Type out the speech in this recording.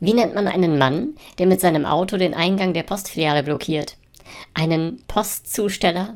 Wie nennt man einen Mann, der mit seinem Auto den Eingang der Postfiliale blockiert? Einen Postzusteller?